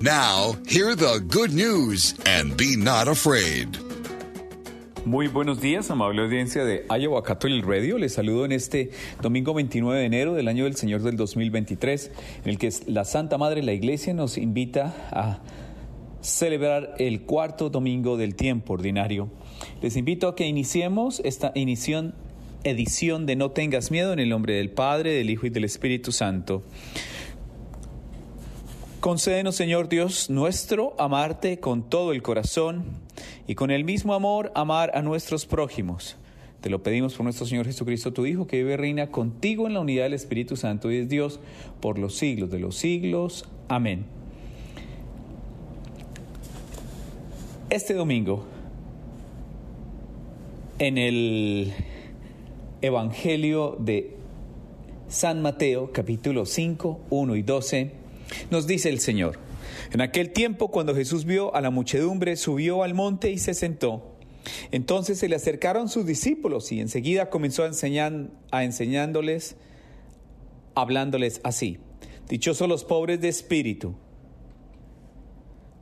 Now, hear the good news and be not afraid. Muy buenos días, amable audiencia de Iowa Catholic Radio. Les saludo en este domingo 29 de enero del año del Señor del 2023, en el que la Santa Madre la Iglesia nos invita a celebrar el cuarto domingo del tiempo ordinario. Les invito a que iniciemos esta edición de No tengas miedo en el nombre del Padre, del Hijo y del Espíritu Santo. Concédenos, Señor Dios nuestro, amarte con todo el corazón y con el mismo amor amar a nuestros prójimos. Te lo pedimos por nuestro Señor Jesucristo, tu Hijo, que vive y reina contigo en la unidad del Espíritu Santo y es Dios por los siglos de los siglos. Amén. Este domingo, en el Evangelio de San Mateo, capítulo 5, 1 y 12, nos dice el Señor, en aquel tiempo cuando Jesús vio a la muchedumbre, subió al monte y se sentó. Entonces se le acercaron sus discípulos y enseguida comenzó a, enseñar, a enseñándoles, hablándoles así. Dichosos los pobres de espíritu,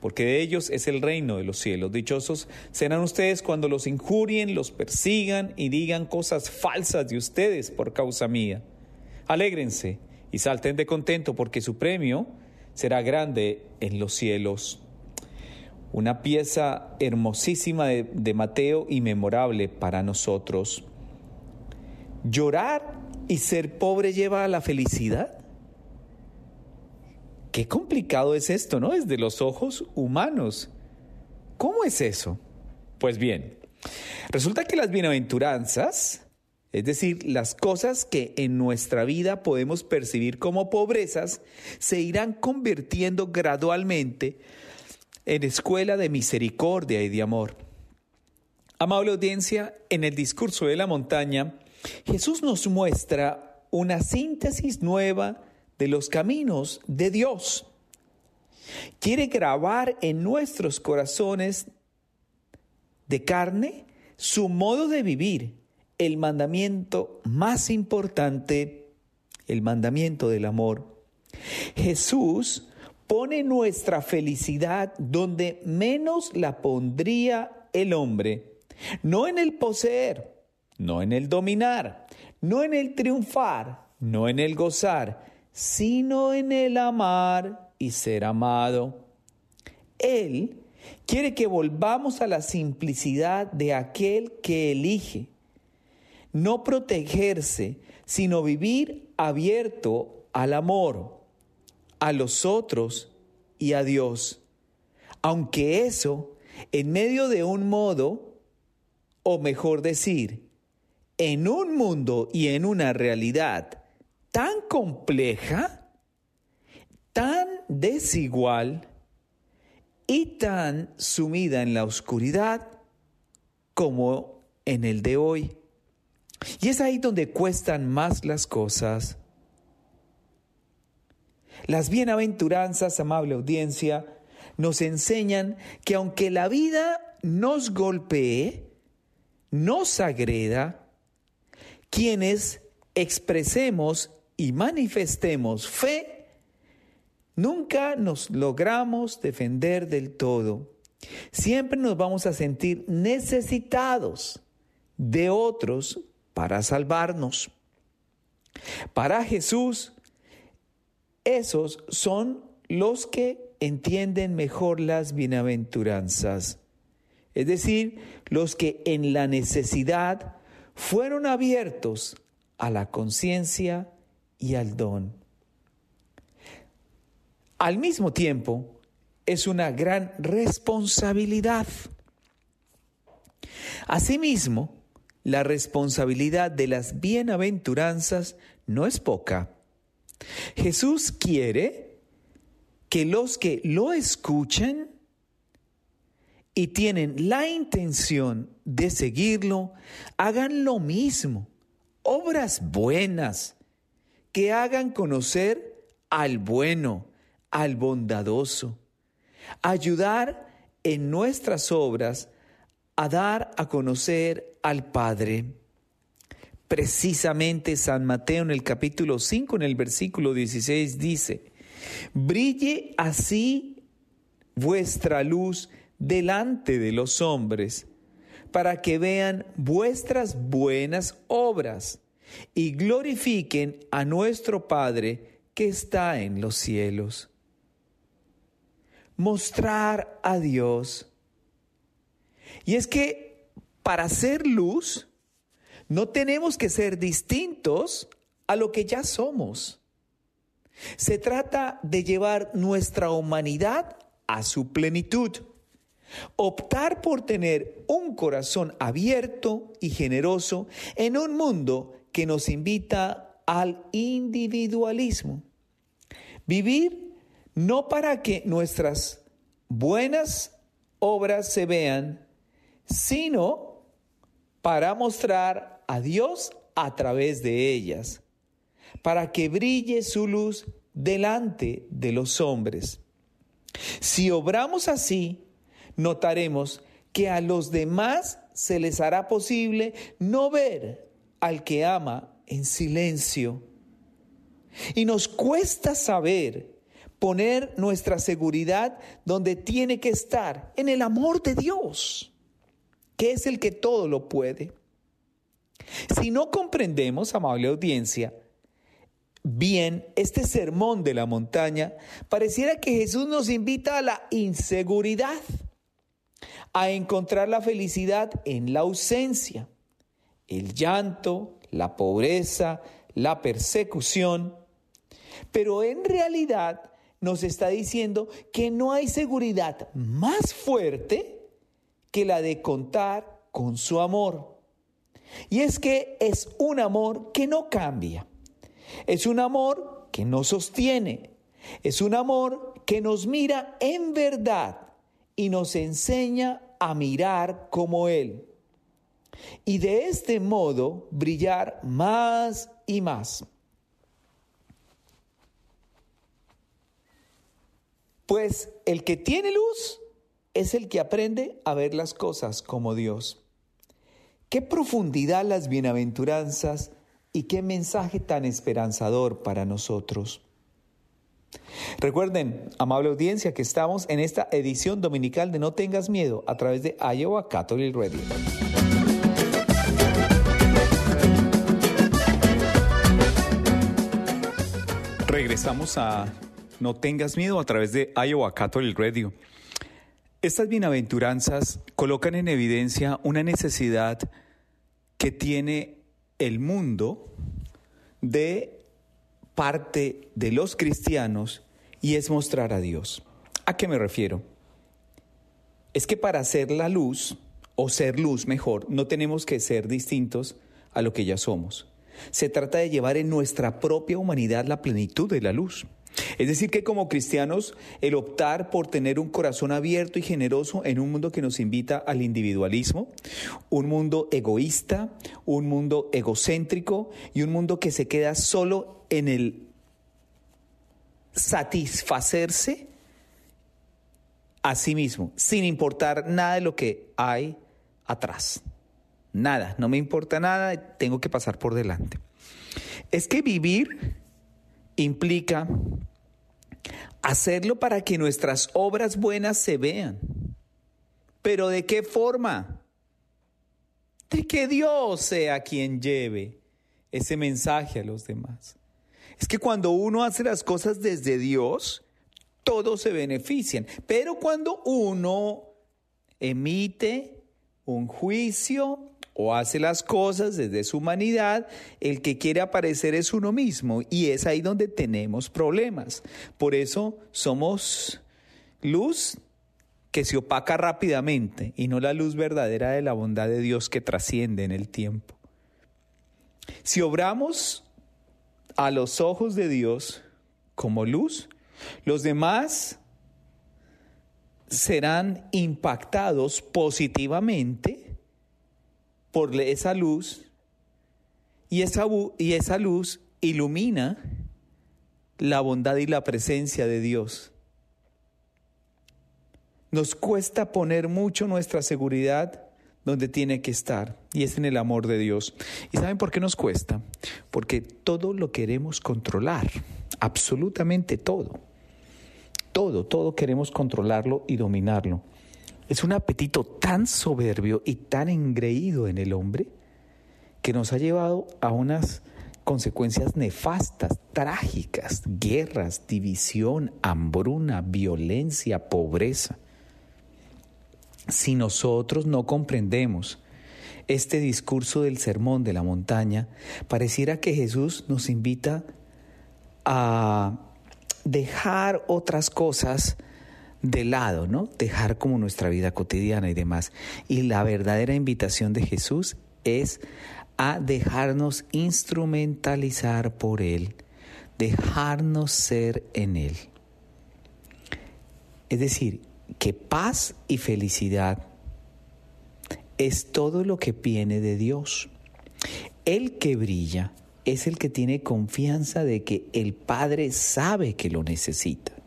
porque de ellos es el reino de los cielos. Dichosos serán ustedes cuando los injurien, los persigan y digan cosas falsas de ustedes por causa mía. Alégrense y salten de contento porque su premio será grande en los cielos. Una pieza hermosísima de, de Mateo y memorable para nosotros. ¿Llorar y ser pobre lleva a la felicidad? Qué complicado es esto, ¿no? Desde los ojos humanos. ¿Cómo es eso? Pues bien, resulta que las bienaventuranzas, es decir, las cosas que en nuestra vida podemos percibir como pobrezas, se irán convirtiendo gradualmente en escuela de misericordia y de amor. Amable audiencia, en el discurso de la montaña, Jesús nos muestra una síntesis nueva de los caminos de Dios. Quiere grabar en nuestros corazones de carne su modo de vivir, el mandamiento más importante, el mandamiento del amor. Jesús pone nuestra felicidad donde menos la pondría el hombre, no en el poseer, no en el dominar, no en el triunfar, no en el gozar, sino en el amar y ser amado. Él quiere que volvamos a la simplicidad de aquel que elige, no protegerse, sino vivir abierto al amor, a los otros y a Dios. Aunque eso, en medio de un modo, o mejor decir, en un mundo y en una realidad tan compleja, tan desigual y tan sumida en la oscuridad como en el de hoy. Y es ahí donde cuestan más las cosas. Las bienaventuranzas, amable audiencia, nos enseñan que aunque la vida nos golpee, nos agreda, quienes expresemos y manifestemos fe, nunca nos logramos defender del todo. Siempre nos vamos a sentir necesitados de otros para salvarnos. Para Jesús, esos son los que entienden mejor las bienaventuranzas, es decir, los que en la necesidad fueron abiertos a la conciencia y al don. Al mismo tiempo, es una gran responsabilidad. Asimismo, la responsabilidad de las bienaventuranzas no es poca. Jesús quiere que los que lo escuchen y tienen la intención de seguirlo, hagan lo mismo, obras buenas, que hagan conocer al bueno, al bondadoso, ayudar en nuestras obras a dar a conocer al Padre. Precisamente San Mateo en el capítulo 5, en el versículo 16 dice, brille así vuestra luz delante de los hombres, para que vean vuestras buenas obras y glorifiquen a nuestro Padre que está en los cielos. Mostrar a Dios. Y es que para ser luz, no tenemos que ser distintos a lo que ya somos. Se trata de llevar nuestra humanidad a su plenitud. Optar por tener un corazón abierto y generoso en un mundo que nos invita al individualismo. Vivir no para que nuestras buenas obras se vean, sino para mostrar a Dios a través de ellas, para que brille su luz delante de los hombres. Si obramos así, notaremos que a los demás se les hará posible no ver al que ama en silencio. Y nos cuesta saber poner nuestra seguridad donde tiene que estar, en el amor de Dios, que es el que todo lo puede. Si no comprendemos, amable audiencia, bien este sermón de la montaña, pareciera que Jesús nos invita a la inseguridad, a encontrar la felicidad en la ausencia, el llanto, la pobreza, la persecución, pero en realidad nos está diciendo que no hay seguridad más fuerte que la de contar con su amor. Y es que es un amor que no cambia, es un amor que nos sostiene, es un amor que nos mira en verdad y nos enseña a mirar como Él. Y de este modo brillar más y más. Pues el que tiene luz es el que aprende a ver las cosas como Dios. Qué profundidad las bienaventuranzas y qué mensaje tan esperanzador para nosotros. Recuerden, amable audiencia, que estamos en esta edición dominical de No tengas miedo a través de Iowa Catholic Radio. Regresamos a No tengas miedo a través de Iowa Catholic Radio. Estas bienaventuranzas colocan en evidencia una necesidad que tiene el mundo de parte de los cristianos y es mostrar a Dios. ¿A qué me refiero? Es que para ser la luz, o ser luz mejor, no tenemos que ser distintos a lo que ya somos. Se trata de llevar en nuestra propia humanidad la plenitud de la luz. Es decir, que como cristianos, el optar por tener un corazón abierto y generoso en un mundo que nos invita al individualismo, un mundo egoísta, un mundo egocéntrico y un mundo que se queda solo en el satisfacerse a sí mismo, sin importar nada de lo que hay atrás. Nada, no me importa nada, tengo que pasar por delante. Es que vivir implica hacerlo para que nuestras obras buenas se vean. Pero ¿de qué forma? De que Dios sea quien lleve ese mensaje a los demás. Es que cuando uno hace las cosas desde Dios, todos se benefician. Pero cuando uno emite un juicio o hace las cosas desde su humanidad, el que quiere aparecer es uno mismo y es ahí donde tenemos problemas. Por eso somos luz que se opaca rápidamente y no la luz verdadera de la bondad de Dios que trasciende en el tiempo. Si obramos a los ojos de Dios como luz, los demás serán impactados positivamente por esa luz y esa, y esa luz ilumina la bondad y la presencia de Dios. Nos cuesta poner mucho nuestra seguridad donde tiene que estar y es en el amor de Dios. ¿Y saben por qué nos cuesta? Porque todo lo queremos controlar, absolutamente todo. Todo, todo queremos controlarlo y dominarlo. Es un apetito tan soberbio y tan engreído en el hombre que nos ha llevado a unas consecuencias nefastas, trágicas, guerras, división, hambruna, violencia, pobreza. Si nosotros no comprendemos este discurso del sermón de la montaña, pareciera que Jesús nos invita a dejar otras cosas de lado, ¿no? Dejar como nuestra vida cotidiana y demás. Y la verdadera invitación de Jesús es a dejarnos instrumentalizar por Él, dejarnos ser en Él. Es decir, que paz y felicidad es todo lo que viene de Dios. El que brilla es el que tiene confianza de que el Padre sabe que lo necesita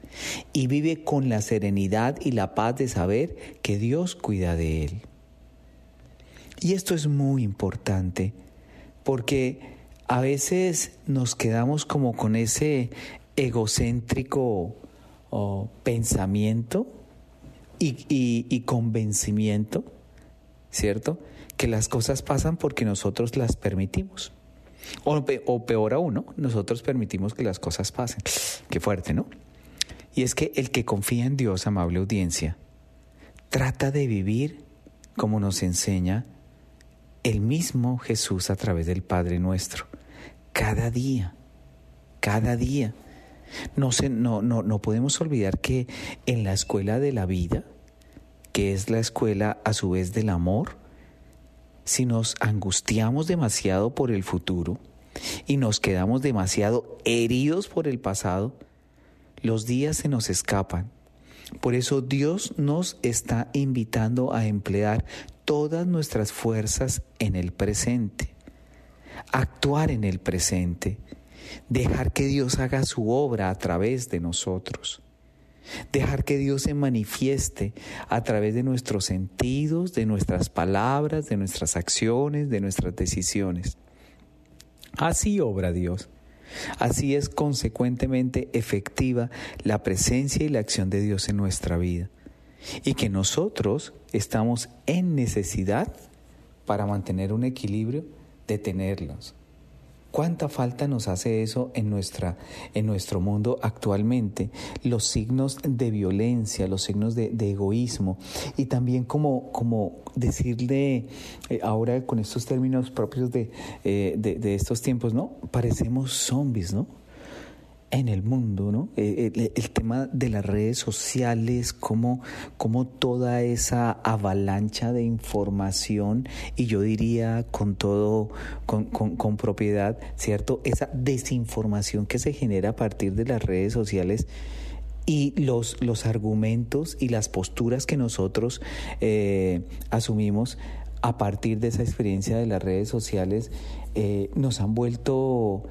y vive con la serenidad y la paz de saber que Dios cuida de él. Y esto es muy importante porque a veces nos quedamos como con ese egocéntrico oh, pensamiento y, convencimiento, ¿cierto? Que las cosas pasan porque nosotros las permitimos. O, peor aún, ¿no? Nosotros permitimos que las cosas pasen. Qué fuerte, ¿no? Y es que el que confía en Dios, amable audiencia, trata de vivir como nos enseña el mismo Jesús a través del Padre nuestro. Cada día, cada día. No, se, no, no, no podemos olvidar que en la escuela de la vida, que es la escuela a su vez del amor, si nos angustiamos demasiado por el futuro y nos quedamos demasiado heridos por el pasado, los días se nos escapan. Por eso Dios nos está invitando a emplear todas nuestras fuerzas en el presente, actuar en el presente, dejar que Dios haga su obra a través de nosotros. Dejar que Dios se manifieste a través de nuestros sentidos, de nuestras palabras, de nuestras acciones, de nuestras decisiones. Así obra Dios. Así es consecuentemente efectiva la presencia y la acción de Dios en nuestra vida. Y que nosotros estamos en necesidad para mantener un equilibrio de tenerlos, ¿Cuánta falta nos hace eso en, nuestra, en nuestro mundo actualmente? Los signos de violencia, los signos de, egoísmo y también como, como decirle eh, ahora con estos términos propios de, eh, de, de estos tiempos, ¿no? Parecemos zombies, ¿no? En el mundo, ¿no? Eh, el, tema de las redes sociales, cómo, cómo, toda esa avalancha de información, y yo diría con todo, con, con, propiedad, ¿cierto? Esa desinformación que se genera a partir de las redes sociales y los, los argumentos y las posturas que nosotros eh, asumimos a partir de esa experiencia de las redes sociales eh, nos han vuelto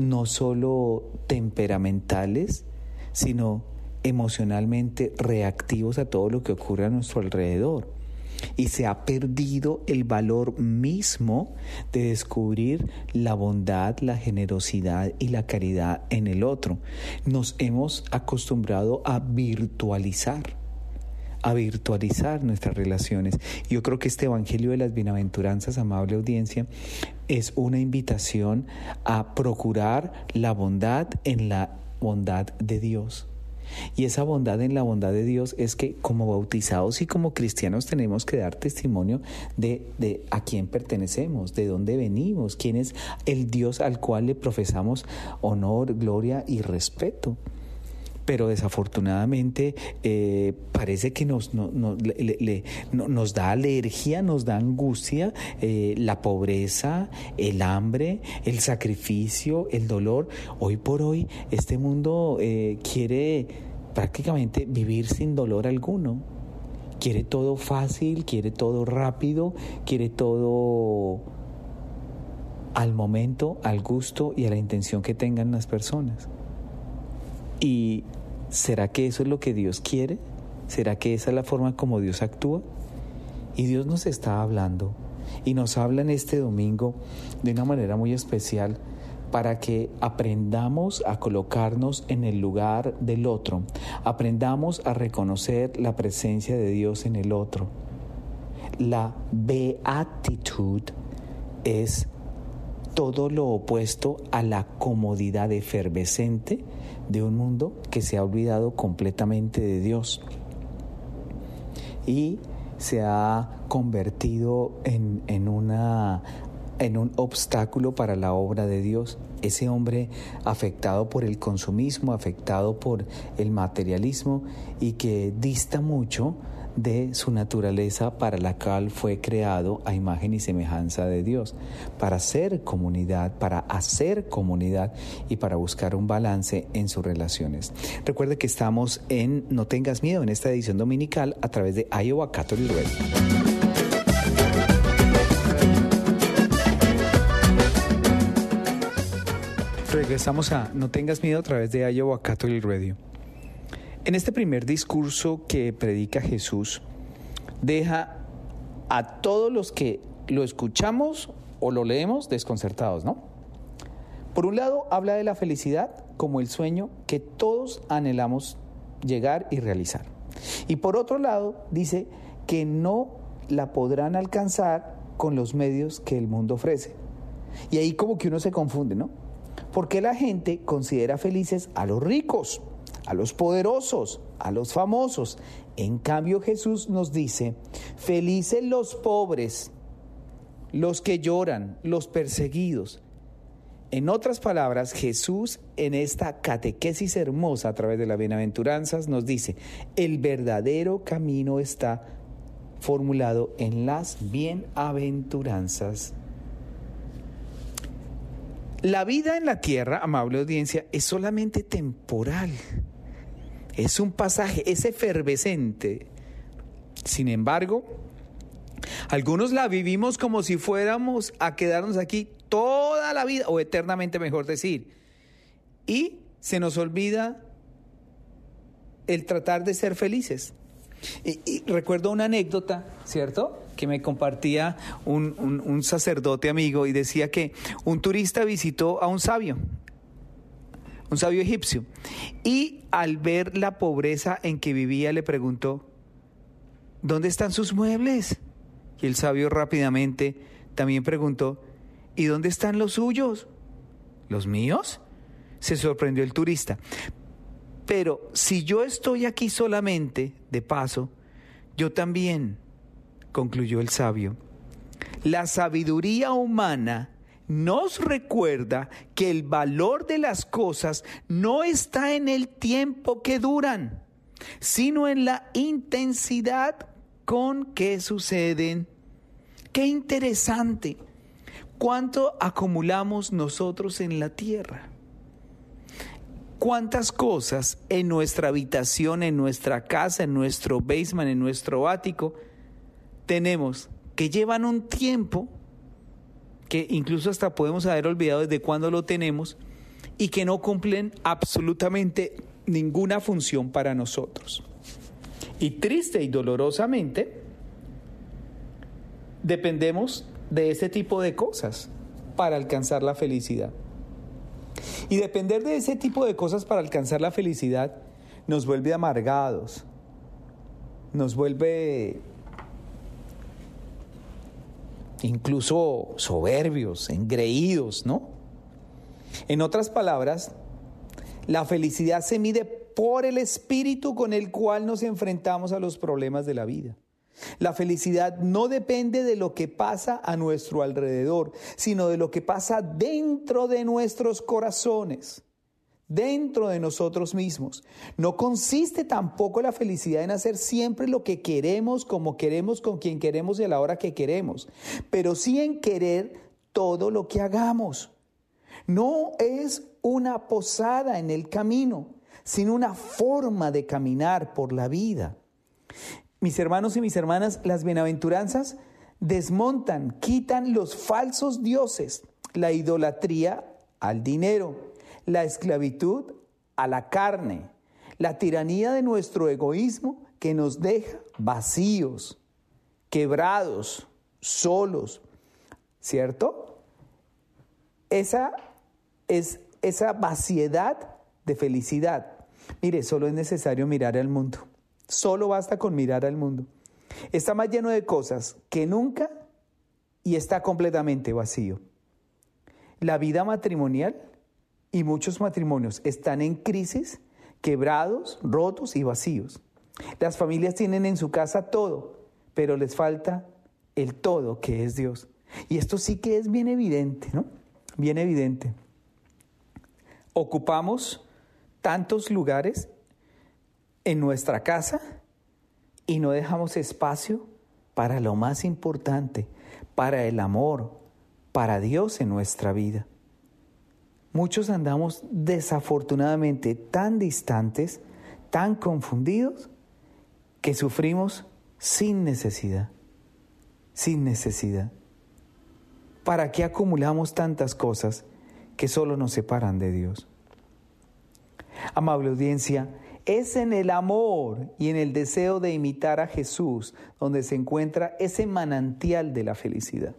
no solo temperamentales, sino emocionalmente reactivos a todo lo que ocurre a nuestro alrededor. Y se ha perdido el valor mismo de descubrir la bondad, la generosidad y la caridad en el otro. Nos hemos acostumbrado a virtualizar a virtualizar nuestras relaciones. Yo creo que este Evangelio de las Bienaventuranzas, amable audiencia, es una invitación a procurar la bondad en la bondad de Dios. Y esa bondad en la bondad de Dios es que como bautizados y como cristianos tenemos que dar testimonio de, de, a quién pertenecemos, de dónde venimos, quién es el Dios al cual le profesamos honor, gloria y respeto pero desafortunadamente eh, parece que nos, nos da alergia, nos da angustia eh, la pobreza, el hambre, el sacrificio, el dolor. Hoy por hoy este mundo eh, quiere prácticamente vivir sin dolor alguno. Quiere todo fácil, quiere todo rápido, quiere todo al momento, al gusto y a la intención que tengan las personas. ¿Y será que eso es lo que Dios quiere? ¿Será que esa es la forma como Dios actúa? Y Dios nos está hablando y nos habla en este domingo de una manera muy especial para que aprendamos a colocarnos en el lugar del otro, aprendamos a reconocer la presencia de Dios en el otro. La beatitud es todo lo opuesto a la comodidad efervescente de un mundo que se ha olvidado completamente de Dios y se ha convertido en, en una en un obstáculo para la obra de Dios. Ese hombre afectado por el consumismo, afectado por el materialismo y que dista mucho de su naturaleza para la cual fue creado a imagen y semejanza de Dios, para ser comunidad, para hacer comunidad y para buscar un balance en sus relaciones. Recuerde que estamos en No tengas miedo en esta edición dominical a través de Iowa Catholic Radio. Regresamos a No tengas miedo a través de Iowa Catholic Radio. En este primer discurso que predica Jesús, deja a todos los que lo escuchamos o lo leemos desconcertados, ¿no? Por un lado, habla de la felicidad como el sueño que todos anhelamos llegar y realizar. Y por otro lado, dice que no la podrán alcanzar con los medios que el mundo ofrece. Y ahí como que uno se confunde, ¿no? Porque la gente considera felices a los ricos, a los poderosos, a los famosos. En cambio Jesús nos dice, felices los pobres, los que lloran, los perseguidos. En otras palabras, Jesús en esta catequesis hermosa a través de las bienaventuranzas nos dice, el verdadero camino está formulado en las bienaventuranzas la vida en la tierra, amable audiencia, es solamente temporal. Es un pasaje, es efervescente. Sin embargo, algunos la vivimos como si fuéramos a quedarnos aquí toda la vida, o eternamente mejor decir. Y se nos olvida el tratar de ser felices. Y, recuerdo una anécdota, ¿cierto? Que me compartía un, sacerdote amigo y decía que un turista visitó a un sabio, un sabio egipcio, y al ver la pobreza en que vivía le preguntó, ¿dónde están sus muebles? Y el sabio rápidamente también preguntó, ¿y dónde están los suyos? ¿Los míos? Se sorprendió el turista. Pero si yo estoy aquí solamente, de paso, yo también, concluyó el sabio, la sabiduría humana nos recuerda que el valor de las cosas no está en el tiempo que duran, sino en la intensidad con que suceden. Qué interesante. ¿Cuánto acumulamos nosotros en la tierra? cuántas cosas en nuestra habitación, en nuestra casa, en nuestro basement, en nuestro ático, tenemos que llevan un tiempo, que incluso hasta podemos haber olvidado desde cuándo lo tenemos, y que no cumplen absolutamente ninguna función para nosotros. Y triste y dolorosamente, dependemos de ese tipo de cosas para alcanzar la felicidad. Y depender de ese tipo de cosas para alcanzar la felicidad nos vuelve amargados, nos vuelve incluso soberbios, engreídos, ¿no? En otras palabras, la felicidad se mide por el espíritu con el cual nos enfrentamos a los problemas de la vida. La felicidad no depende de lo que pasa a nuestro alrededor, sino de lo que pasa dentro de nuestros corazones, dentro de nosotros mismos. No consiste tampoco la felicidad en hacer siempre lo que queremos, como queremos, con quien queremos y a la hora que queremos, pero sí en querer todo lo que hagamos. No es una posada en el camino, sin una forma de caminar por la vida. Mis hermanos y mis hermanas, las bienaventuranzas desmontan, quitan los falsos dioses, la idolatría al dinero, la esclavitud a la carne, la tiranía de nuestro egoísmo que nos deja vacíos, quebrados, solos, ¿cierto? Esa es esa vaciedad de felicidad. Mire, solo es necesario mirar al mundo. Solo basta con mirar al mundo. Está más lleno de cosas que nunca y está completamente vacío. La vida matrimonial y muchos matrimonios están en crisis, quebrados, rotos y vacíos. Las familias tienen en su casa todo, pero les falta el todo que es Dios. Y esto sí que es bien evidente, ¿no? Bien evidente. Ocupamos tantos lugares en nuestra casa y no dejamos espacio para lo más importante, para el amor, para Dios en nuestra vida. Muchos andamos desafortunadamente tan distantes, tan confundidos, que sufrimos sin necesidad, sin necesidad. ¿Para qué acumulamos tantas cosas que solo nos separan de Dios? Amable audiencia, es en el amor y en el deseo de imitar a Jesús donde se encuentra ese manantial de la felicidad.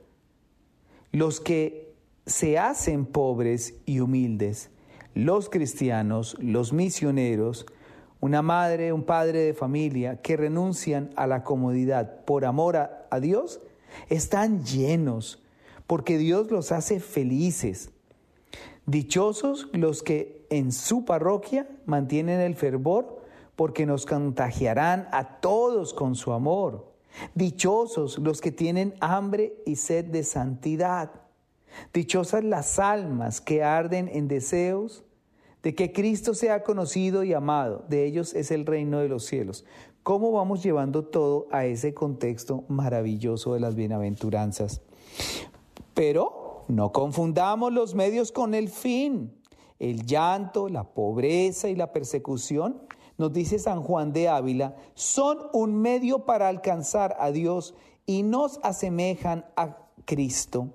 Los que se hacen pobres y humildes, los cristianos, los misioneros, una madre, un padre de familia que renuncian a la comodidad por amor a, Dios, están llenos porque Dios los hace felices. Dichosos los que en su parroquia mantienen el fervor, porque nos contagiarán a todos con su amor. Dichosos los que tienen hambre y sed de santidad. Dichosas las almas que arden en deseos de que Cristo sea conocido y amado. De ellos es el reino de los cielos. ¿Cómo vamos llevando todo a ese contexto maravilloso de las bienaventuranzas? Pero no confundamos los medios con el fin el llanto, la pobreza y la persecución, nos dice San Juan de Ávila, son un medio para alcanzar a Dios y nos asemejan a Cristo.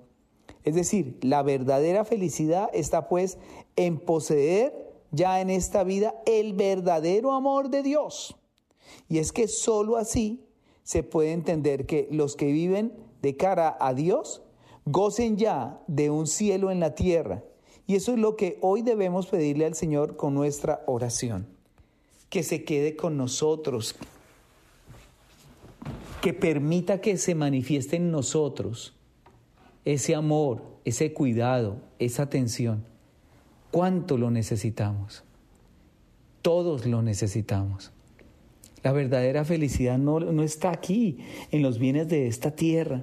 Es decir, la verdadera felicidad está pues en poseer ya en esta vida el verdadero amor de Dios. Y es que sólo así se puede entender que los que viven de cara a Dios gocen ya de un cielo en la tierra y eso es lo que hoy debemos pedirle al Señor con nuestra oración. Que se quede con nosotros, que permita que se manifieste en nosotros ese amor, ese cuidado, esa atención. ¿Cuánto lo necesitamos? Todos lo necesitamos. La verdadera felicidad no, no está aquí, en los bienes de esta tierra.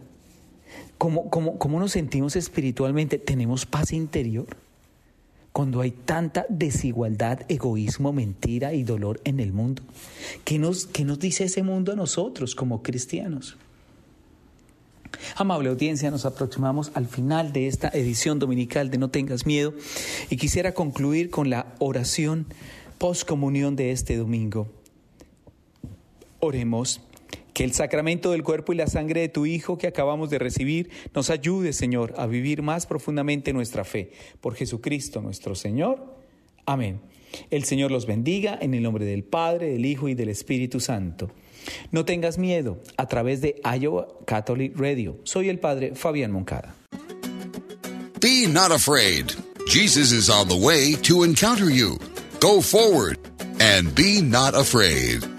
¿Cómo, cómo, ¿Cómo nos sentimos espiritualmente? ¿Tenemos paz interior? cuando hay tanta desigualdad, egoísmo, mentira y dolor en el mundo? ¿Qué nos, qué nos dice ese mundo a nosotros como cristianos? Amable audiencia, nos aproximamos al final de esta edición dominical de No tengas miedo y quisiera concluir con la oración post comunión de este domingo. Oremos. Que el sacramento del cuerpo y la sangre de tu Hijo que acabamos de recibir nos ayude, Señor, a vivir más profundamente nuestra fe. Por Jesucristo nuestro Señor. Amén. El Señor los bendiga en el nombre del Padre, del Hijo y del Espíritu Santo. No tengas miedo a través de Iowa Catholic Radio. Soy el Padre Fabián Moncada. Be not afraid. Jesus is on the way to encounter you. Go forward and be not afraid.